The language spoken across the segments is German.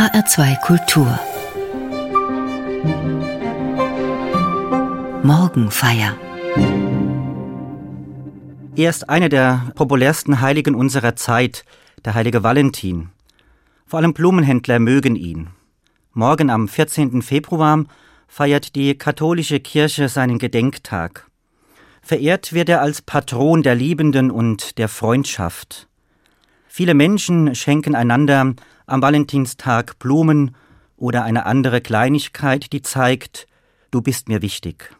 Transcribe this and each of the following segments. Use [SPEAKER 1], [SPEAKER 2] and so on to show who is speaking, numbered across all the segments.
[SPEAKER 1] HR2 Kultur Morgenfeier
[SPEAKER 2] Er ist einer der populärsten Heiligen unserer Zeit, der heilige Valentin. Vor allem Blumenhändler mögen ihn. Morgen am 14. Februar feiert die katholische Kirche seinen Gedenktag. Verehrt wird er als Patron der Liebenden und der Freundschaft. Viele Menschen schenken einander am Valentinstag Blumen oder eine andere Kleinigkeit, die zeigt, du bist mir wichtig.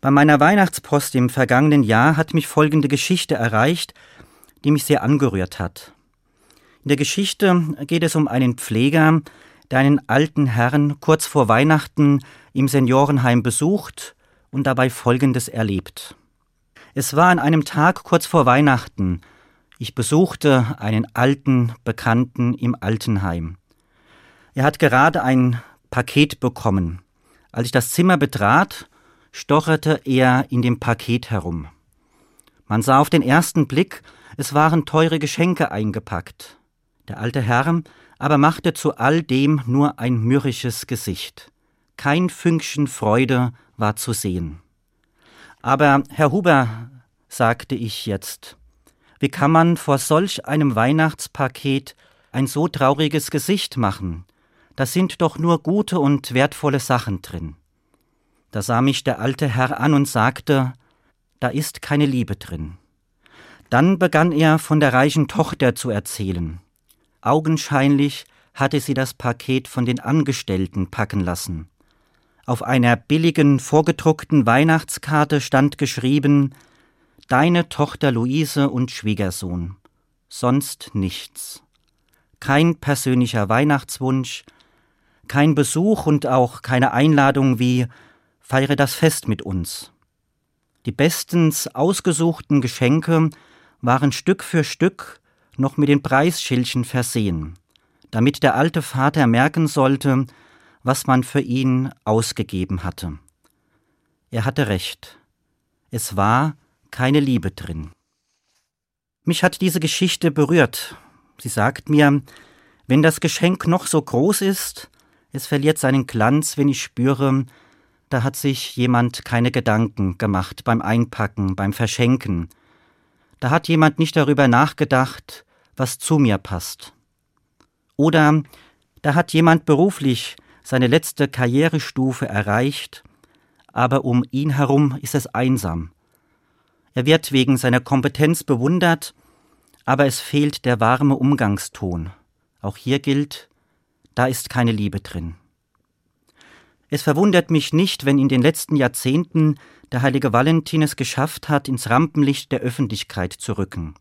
[SPEAKER 2] Bei meiner Weihnachtspost im vergangenen Jahr hat mich folgende Geschichte erreicht, die mich sehr angerührt hat. In der Geschichte geht es um einen Pfleger, der einen alten Herrn kurz vor Weihnachten im Seniorenheim besucht und dabei Folgendes erlebt. Es war an einem Tag kurz vor Weihnachten, ich besuchte einen alten Bekannten im Altenheim. Er hat gerade ein Paket bekommen. Als ich das Zimmer betrat, stocherte er in dem Paket herum. Man sah auf den ersten Blick, es waren teure Geschenke eingepackt. Der alte Herr aber machte zu all dem nur ein mürrisches Gesicht. Kein Fünkchen Freude war zu sehen. Aber, Herr Huber, sagte ich jetzt, wie kann man vor solch einem Weihnachtspaket ein so trauriges Gesicht machen? Da sind doch nur gute und wertvolle Sachen drin. Da sah mich der alte Herr an und sagte, da ist keine Liebe drin. Dann begann er von der reichen Tochter zu erzählen. Augenscheinlich hatte sie das Paket von den Angestellten packen lassen. Auf einer billigen, vorgedruckten Weihnachtskarte stand geschrieben Deine Tochter Luise und Schwiegersohn. Sonst nichts. Kein persönlicher Weihnachtswunsch, kein Besuch und auch keine Einladung wie Feiere das Fest mit uns. Die bestens ausgesuchten Geschenke waren Stück für Stück noch mit den Preisschildchen versehen, damit der alte Vater merken sollte, was man für ihn ausgegeben hatte. Er hatte recht. Es war keine Liebe drin. Mich hat diese Geschichte berührt. Sie sagt mir, wenn das Geschenk noch so groß ist, es verliert seinen Glanz, wenn ich spüre, da hat sich jemand keine Gedanken gemacht beim Einpacken, beim Verschenken. Da hat jemand nicht darüber nachgedacht, was zu mir passt. Oder da hat jemand beruflich seine letzte Karrierestufe erreicht, aber um ihn herum ist es einsam. Er wird wegen seiner Kompetenz bewundert, aber es fehlt der warme Umgangston. Auch hier gilt, da ist keine Liebe drin. Es verwundert mich nicht, wenn in den letzten Jahrzehnten der heilige Valentin es geschafft hat, ins Rampenlicht der Öffentlichkeit zu rücken.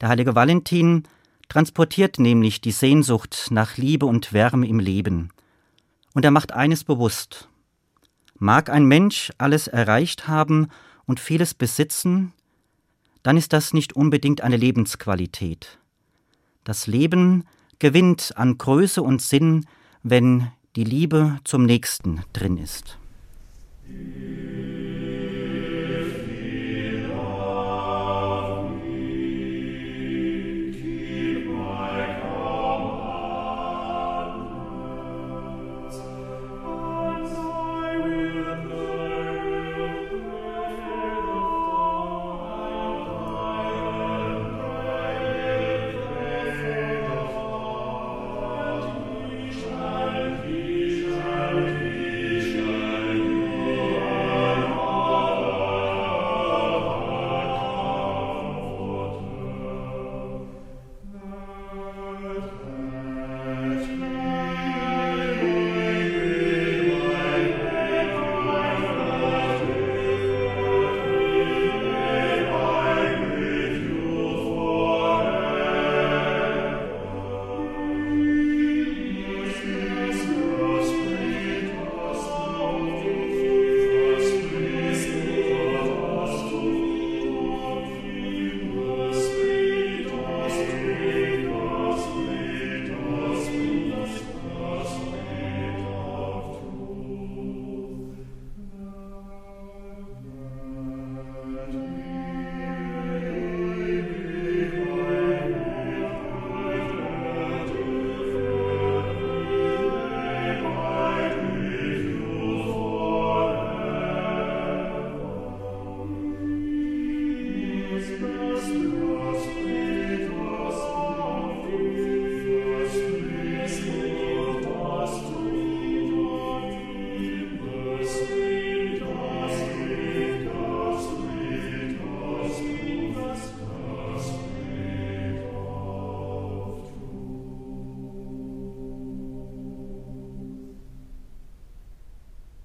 [SPEAKER 2] Der heilige Valentin transportiert nämlich die Sehnsucht nach Liebe und Wärme im Leben. Und er macht eines bewusst. Mag ein Mensch alles erreicht haben und vieles besitzen, dann ist das nicht unbedingt eine Lebensqualität. Das Leben gewinnt an Größe und Sinn, wenn die Liebe zum Nächsten drin ist.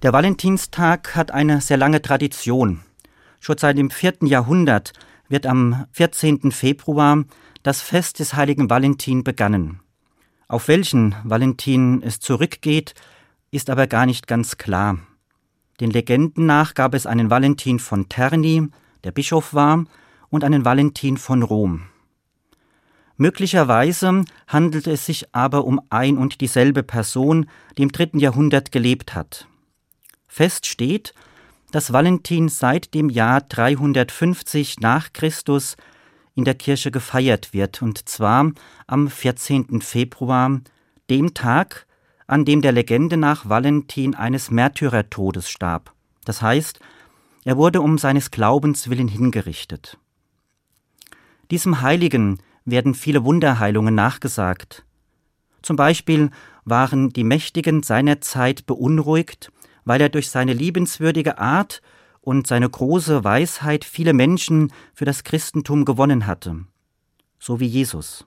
[SPEAKER 2] Der Valentinstag hat eine sehr lange Tradition. Schon seit dem vierten Jahrhundert wird am 14. Februar das Fest des heiligen Valentin begangen. Auf welchen Valentin es zurückgeht, ist aber gar nicht ganz klar. Den Legenden nach gab es einen Valentin von Terni, der Bischof war, und einen Valentin von Rom. Möglicherweise handelt es sich aber um ein und dieselbe Person, die im dritten Jahrhundert gelebt hat. Fest steht, dass Valentin seit dem Jahr 350 nach Christus in der Kirche gefeiert wird, und zwar am 14. Februar, dem Tag, an dem der Legende nach Valentin eines Märtyrertodes starb. Das heißt, er wurde um seines Glaubens willen hingerichtet. Diesem Heiligen werden viele Wunderheilungen nachgesagt. Zum Beispiel waren die Mächtigen seiner Zeit beunruhigt, weil er durch seine liebenswürdige Art und seine große Weisheit viele Menschen für das Christentum gewonnen hatte, so wie Jesus.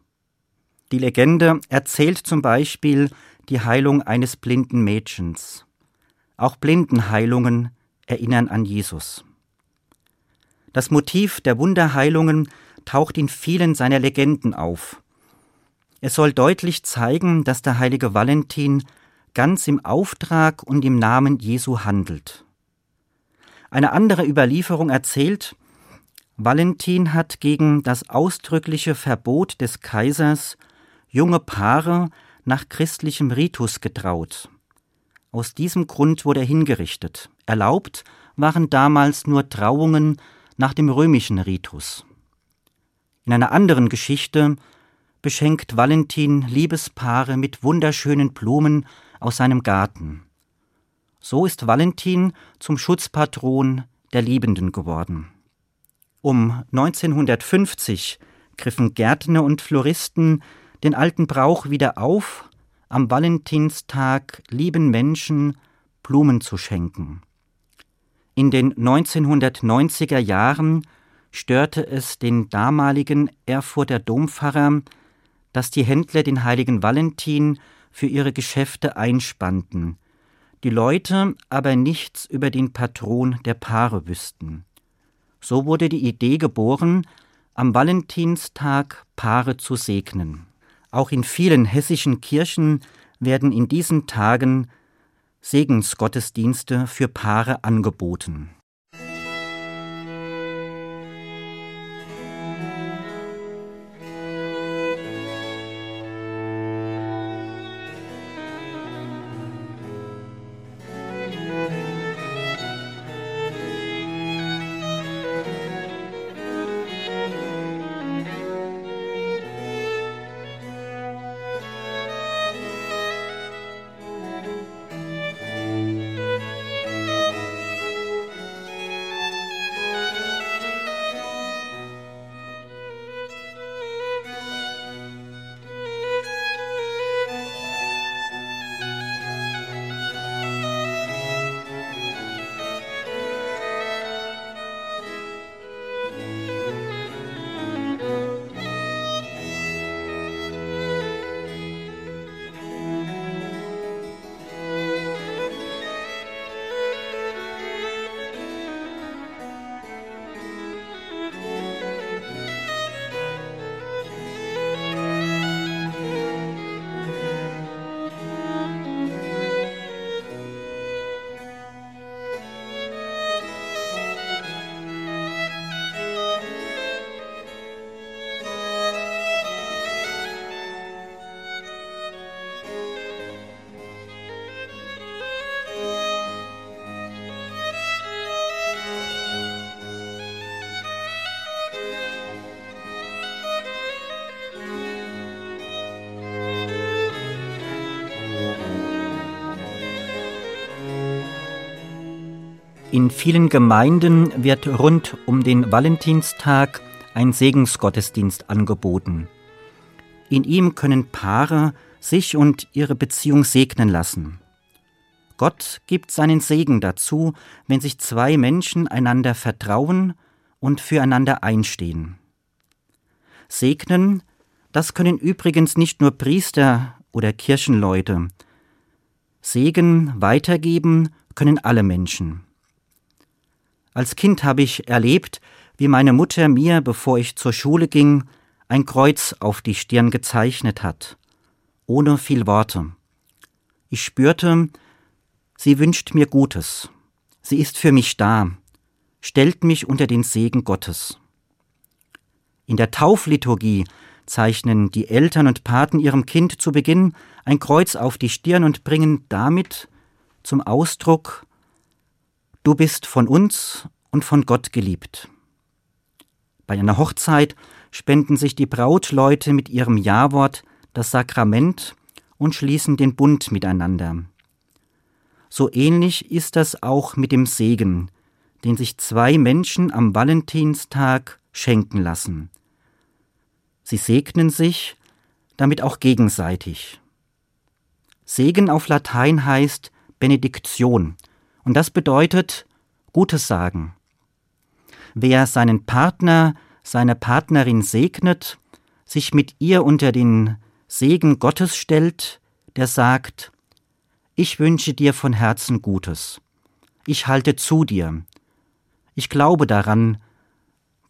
[SPEAKER 2] Die Legende erzählt zum Beispiel die Heilung eines blinden Mädchens. Auch Blindenheilungen erinnern an Jesus. Das Motiv der Wunderheilungen taucht in vielen seiner Legenden auf. Es soll deutlich zeigen, dass der heilige Valentin ganz im Auftrag und im Namen Jesu handelt. Eine andere Überlieferung erzählt, Valentin hat gegen das ausdrückliche Verbot des Kaisers junge Paare nach christlichem Ritus getraut. Aus diesem Grund wurde er hingerichtet. Erlaubt waren damals nur Trauungen nach dem römischen Ritus. In einer anderen Geschichte beschenkt Valentin Liebespaare mit wunderschönen Blumen aus seinem Garten. So ist Valentin zum Schutzpatron der Liebenden geworden. Um 1950 griffen Gärtner und Floristen den alten Brauch wieder auf, am Valentinstag lieben Menschen Blumen zu schenken. In den 1990er Jahren störte es den damaligen Erfurter Dompfarrer, dass die Händler den heiligen Valentin für ihre Geschäfte einspannten, die Leute aber nichts über den Patron der Paare wüssten. So wurde die Idee geboren, am Valentinstag Paare zu segnen. Auch in vielen hessischen Kirchen werden in diesen Tagen Segensgottesdienste für Paare angeboten. In vielen Gemeinden wird rund um den Valentinstag ein Segensgottesdienst angeboten. In ihm können Paare sich und ihre Beziehung segnen lassen. Gott gibt seinen Segen dazu, wenn sich zwei Menschen einander vertrauen und füreinander einstehen. Segnen, das können übrigens nicht nur Priester oder Kirchenleute. Segen weitergeben können alle Menschen. Als Kind habe ich erlebt, wie meine Mutter mir, bevor ich zur Schule ging, ein Kreuz auf die Stirn gezeichnet hat, ohne viel Worte. Ich spürte, sie wünscht mir Gutes, sie ist für mich da, stellt mich unter den Segen Gottes. In der Taufliturgie zeichnen die Eltern und Paten ihrem Kind zu Beginn ein Kreuz auf die Stirn und bringen damit zum Ausdruck, du bist von uns und von Gott geliebt. Bei einer Hochzeit spenden sich die Brautleute mit ihrem Ja-Wort das Sakrament und schließen den Bund miteinander. So ähnlich ist das auch mit dem Segen, den sich zwei Menschen am Valentinstag schenken lassen. Sie segnen sich, damit auch gegenseitig. Segen auf Latein heißt Benediktion, und das bedeutet Gutes sagen. Wer seinen Partner, seine Partnerin segnet, sich mit ihr unter den Segen Gottes stellt, der sagt, ich wünsche dir von Herzen Gutes. Ich halte zu dir. Ich glaube daran,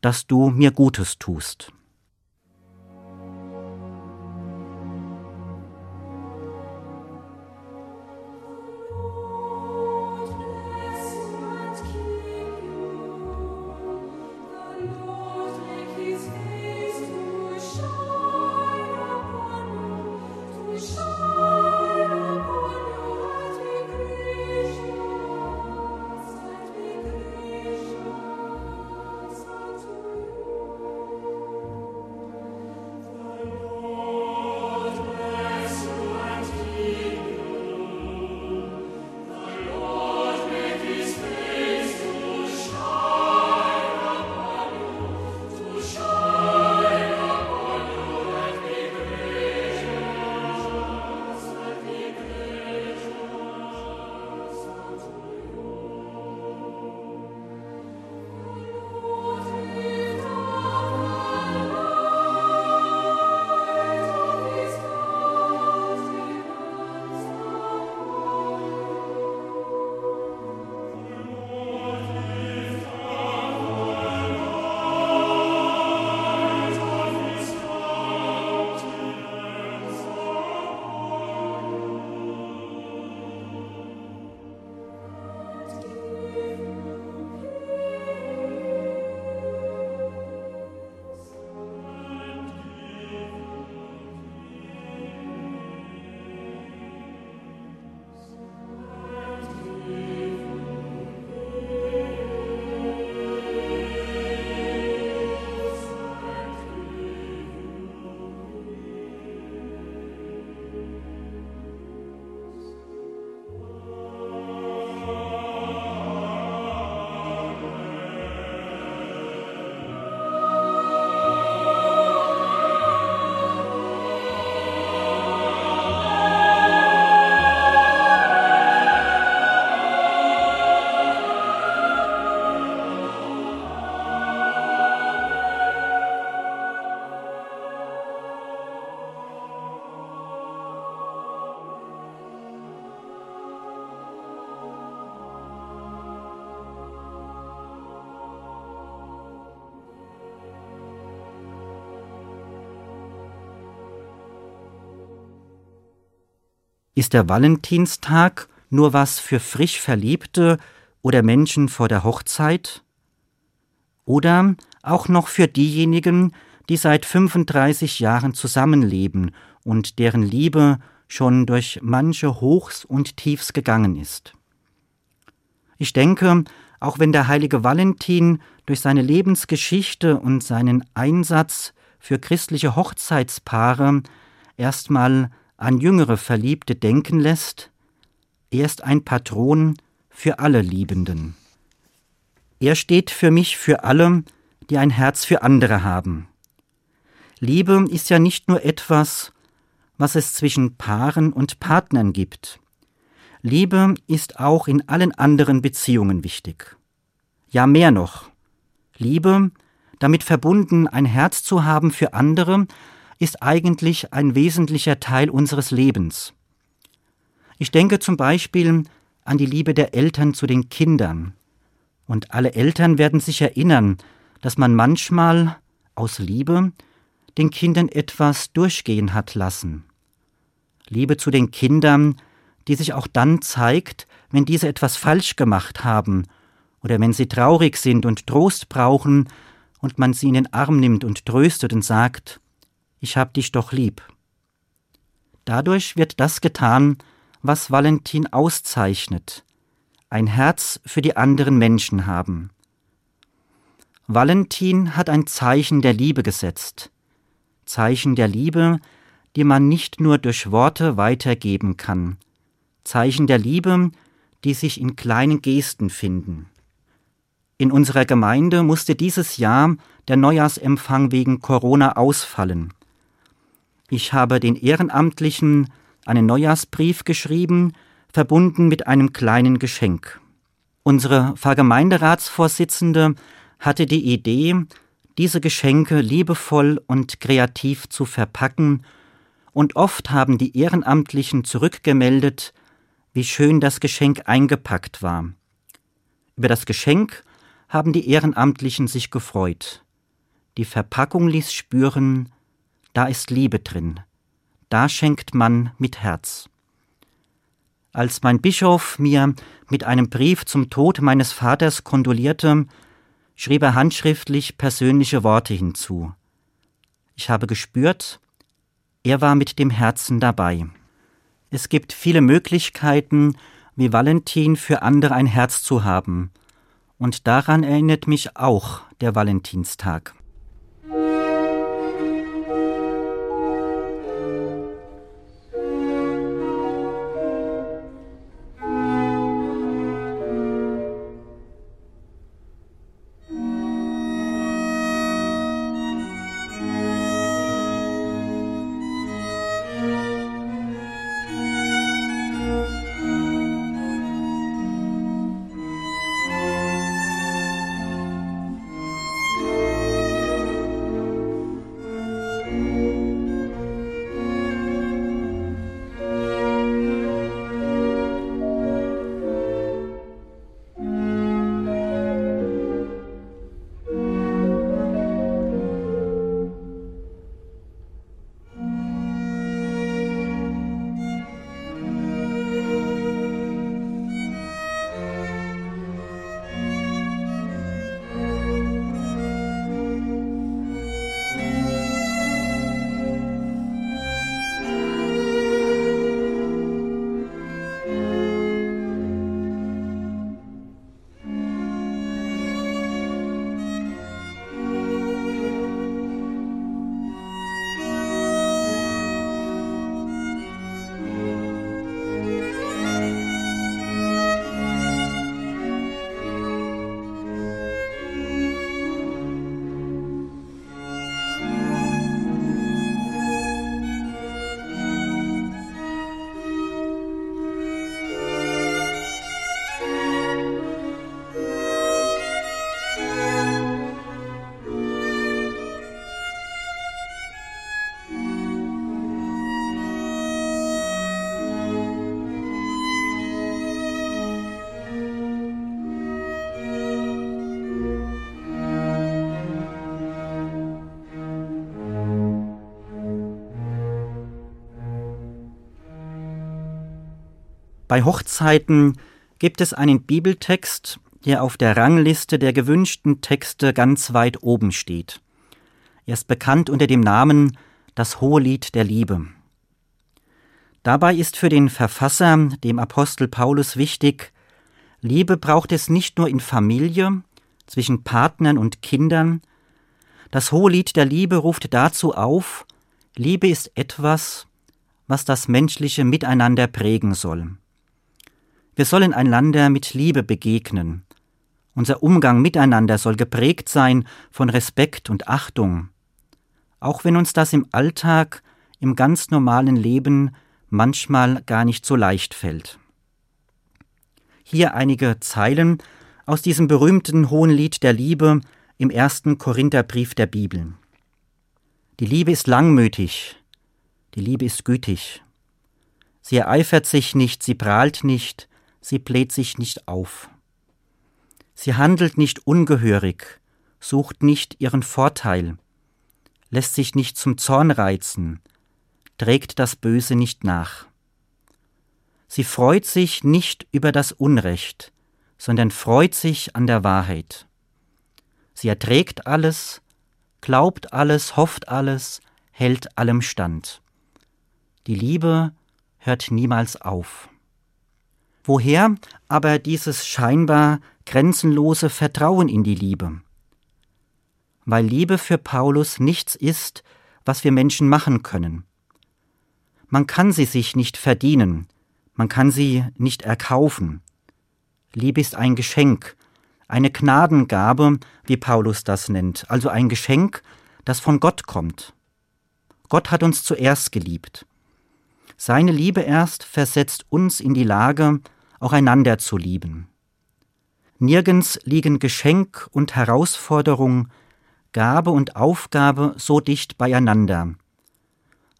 [SPEAKER 2] dass du mir Gutes tust. Ist der Valentinstag nur was für frisch Verliebte oder Menschen vor der Hochzeit? Oder auch noch für diejenigen, die seit 35 Jahren zusammenleben und deren Liebe schon durch manche Hochs und Tiefs gegangen ist. Ich denke, auch wenn der heilige Valentin durch seine Lebensgeschichte und seinen Einsatz für christliche Hochzeitspaare erstmal an jüngere Verliebte denken lässt, er ist ein Patron für alle Liebenden. Er steht für mich für alle, die ein Herz für andere haben. Liebe ist ja nicht nur etwas, was es zwischen Paaren und Partnern gibt. Liebe ist auch in allen anderen Beziehungen wichtig. Ja mehr noch. Liebe, damit verbunden ein Herz zu haben für andere, ist eigentlich ein wesentlicher Teil unseres Lebens. Ich denke zum Beispiel an die Liebe der Eltern zu den Kindern. Und alle Eltern werden sich erinnern, dass man manchmal aus Liebe den Kindern etwas durchgehen hat lassen. Liebe zu den Kindern, die sich auch dann zeigt, wenn diese etwas falsch gemacht haben oder wenn sie traurig sind und Trost brauchen und man sie in den Arm nimmt und tröstet und sagt, ich hab dich doch lieb. Dadurch wird das getan, was Valentin auszeichnet, ein Herz für die anderen Menschen haben. Valentin hat ein Zeichen der Liebe gesetzt, Zeichen der Liebe, die man nicht nur durch Worte weitergeben kann, Zeichen der Liebe, die sich in kleinen Gesten finden. In unserer Gemeinde musste dieses Jahr der Neujahrsempfang wegen Corona ausfallen. Ich habe den Ehrenamtlichen einen Neujahrsbrief geschrieben, verbunden mit einem kleinen Geschenk. Unsere Vergemeinderatsvorsitzende hatte die Idee, diese Geschenke liebevoll und kreativ zu verpacken, und oft haben die Ehrenamtlichen zurückgemeldet, wie schön das Geschenk eingepackt war. Über das Geschenk haben die Ehrenamtlichen sich gefreut. Die Verpackung ließ spüren, da ist Liebe drin, da schenkt man mit Herz. Als mein Bischof mir mit einem Brief zum Tod meines Vaters kondolierte, schrieb er handschriftlich persönliche Worte hinzu. Ich habe gespürt, er war mit dem Herzen dabei. Es gibt viele Möglichkeiten, wie Valentin für andere ein Herz zu haben, und daran erinnert mich auch der Valentinstag. Bei Hochzeiten gibt es einen Bibeltext, der auf der Rangliste der gewünschten Texte ganz weit oben steht. Er ist bekannt unter dem Namen Das Hohelied der Liebe. Dabei ist für den Verfasser, dem Apostel Paulus, wichtig, Liebe braucht es nicht nur in Familie, zwischen Partnern und Kindern. Das Hohelied der Liebe ruft dazu auf, Liebe ist etwas, was das menschliche Miteinander prägen soll. Wir sollen einander mit Liebe begegnen. Unser Umgang miteinander soll geprägt sein von Respekt und Achtung, auch wenn uns das im Alltag, im ganz normalen Leben manchmal gar nicht so leicht fällt. Hier einige Zeilen aus diesem berühmten hohen Lied der Liebe im ersten Korintherbrief der Bibel. Die Liebe ist langmütig, die Liebe ist gütig. Sie ereifert sich nicht, sie prahlt nicht, sie bläht sich nicht auf. Sie handelt nicht ungehörig, sucht nicht ihren Vorteil, lässt sich nicht zum Zorn reizen, trägt das Böse nicht nach. Sie freut sich nicht über das Unrecht, sondern freut sich an der Wahrheit. Sie erträgt alles, glaubt alles, hofft alles, hält allem stand. Die Liebe hört niemals auf. Woher aber dieses scheinbar grenzenlose Vertrauen in die Liebe? Weil Liebe für Paulus nichts ist, was wir Menschen machen können. Man kann sie sich nicht verdienen, man kann sie nicht erkaufen. Liebe ist ein Geschenk, eine Gnadengabe, wie Paulus das nennt, also ein Geschenk, das von Gott kommt. Gott hat uns zuerst geliebt. Seine Liebe erst versetzt uns in die Lage, auch einander zu lieben. Nirgends liegen Geschenk und Herausforderung, Gabe und Aufgabe so dicht beieinander,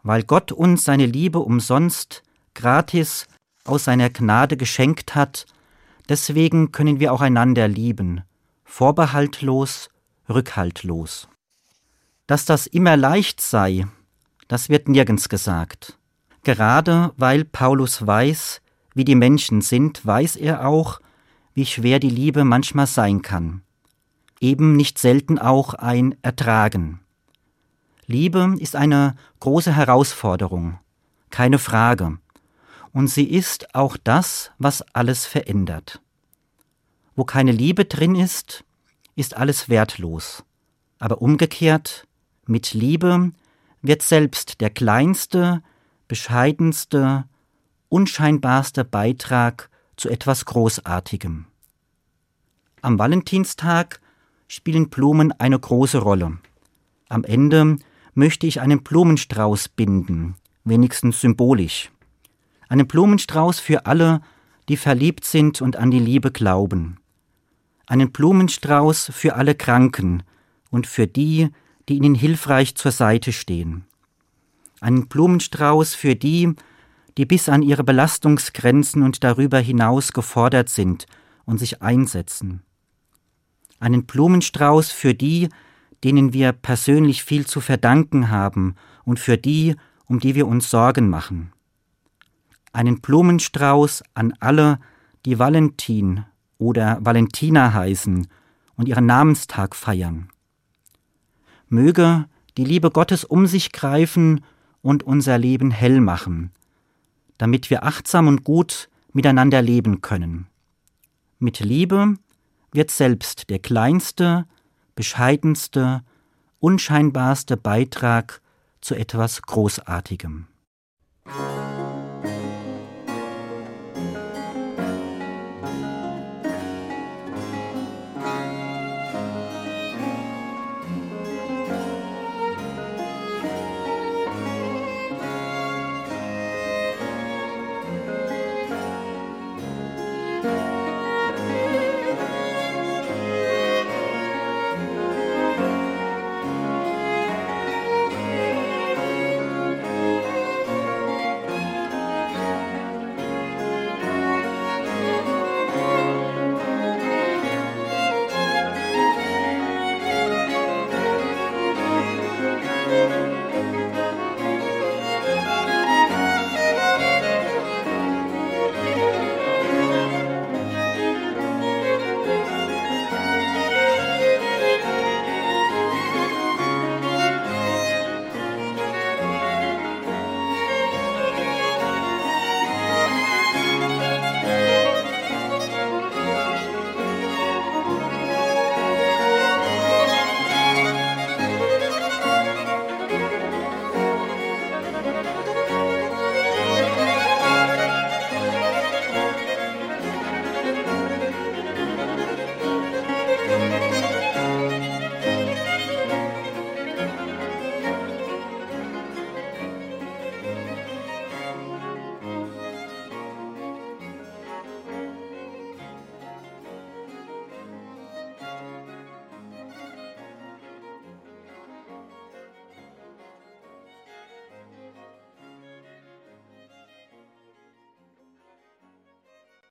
[SPEAKER 2] weil Gott uns seine Liebe umsonst, gratis, aus seiner Gnade geschenkt hat, deswegen können wir auch einander lieben, vorbehaltlos, rückhaltlos. Dass das immer leicht sei, das wird nirgends gesagt. Gerade weil Paulus weiß, wie die Menschen sind, weiß er auch, wie schwer die Liebe manchmal sein kann. Eben nicht selten auch ein Ertragen. Liebe ist eine große Herausforderung, keine Frage. Und sie ist auch das, was alles verändert. Wo keine Liebe drin ist, ist alles wertlos. Aber umgekehrt, mit Liebe wird selbst der kleinste, bescheidenste, unscheinbarste Beitrag zu etwas Großartigem. Am Valentinstag spielen Blumen eine große Rolle. Am Ende möchte ich einen Blumenstrauß binden, wenigstens symbolisch. Einen Blumenstrauß für alle, die verliebt sind und an die Liebe glauben. Einen Blumenstrauß für alle Kranken und für die, die ihnen hilfreich zur Seite stehen einen Blumenstrauß für die, die bis an ihre Belastungsgrenzen und darüber hinaus gefordert sind und sich einsetzen. Einen Blumenstrauß für die, denen wir persönlich viel zu verdanken haben und für die, um die wir uns Sorgen machen. Einen Blumenstrauß an alle, die Valentin oder Valentina heißen und ihren Namenstag feiern. Möge die Liebe Gottes um sich greifen und unser Leben hell machen, damit wir achtsam und gut miteinander leben können. Mit Liebe wird selbst der kleinste, bescheidenste, unscheinbarste Beitrag zu etwas Großartigem.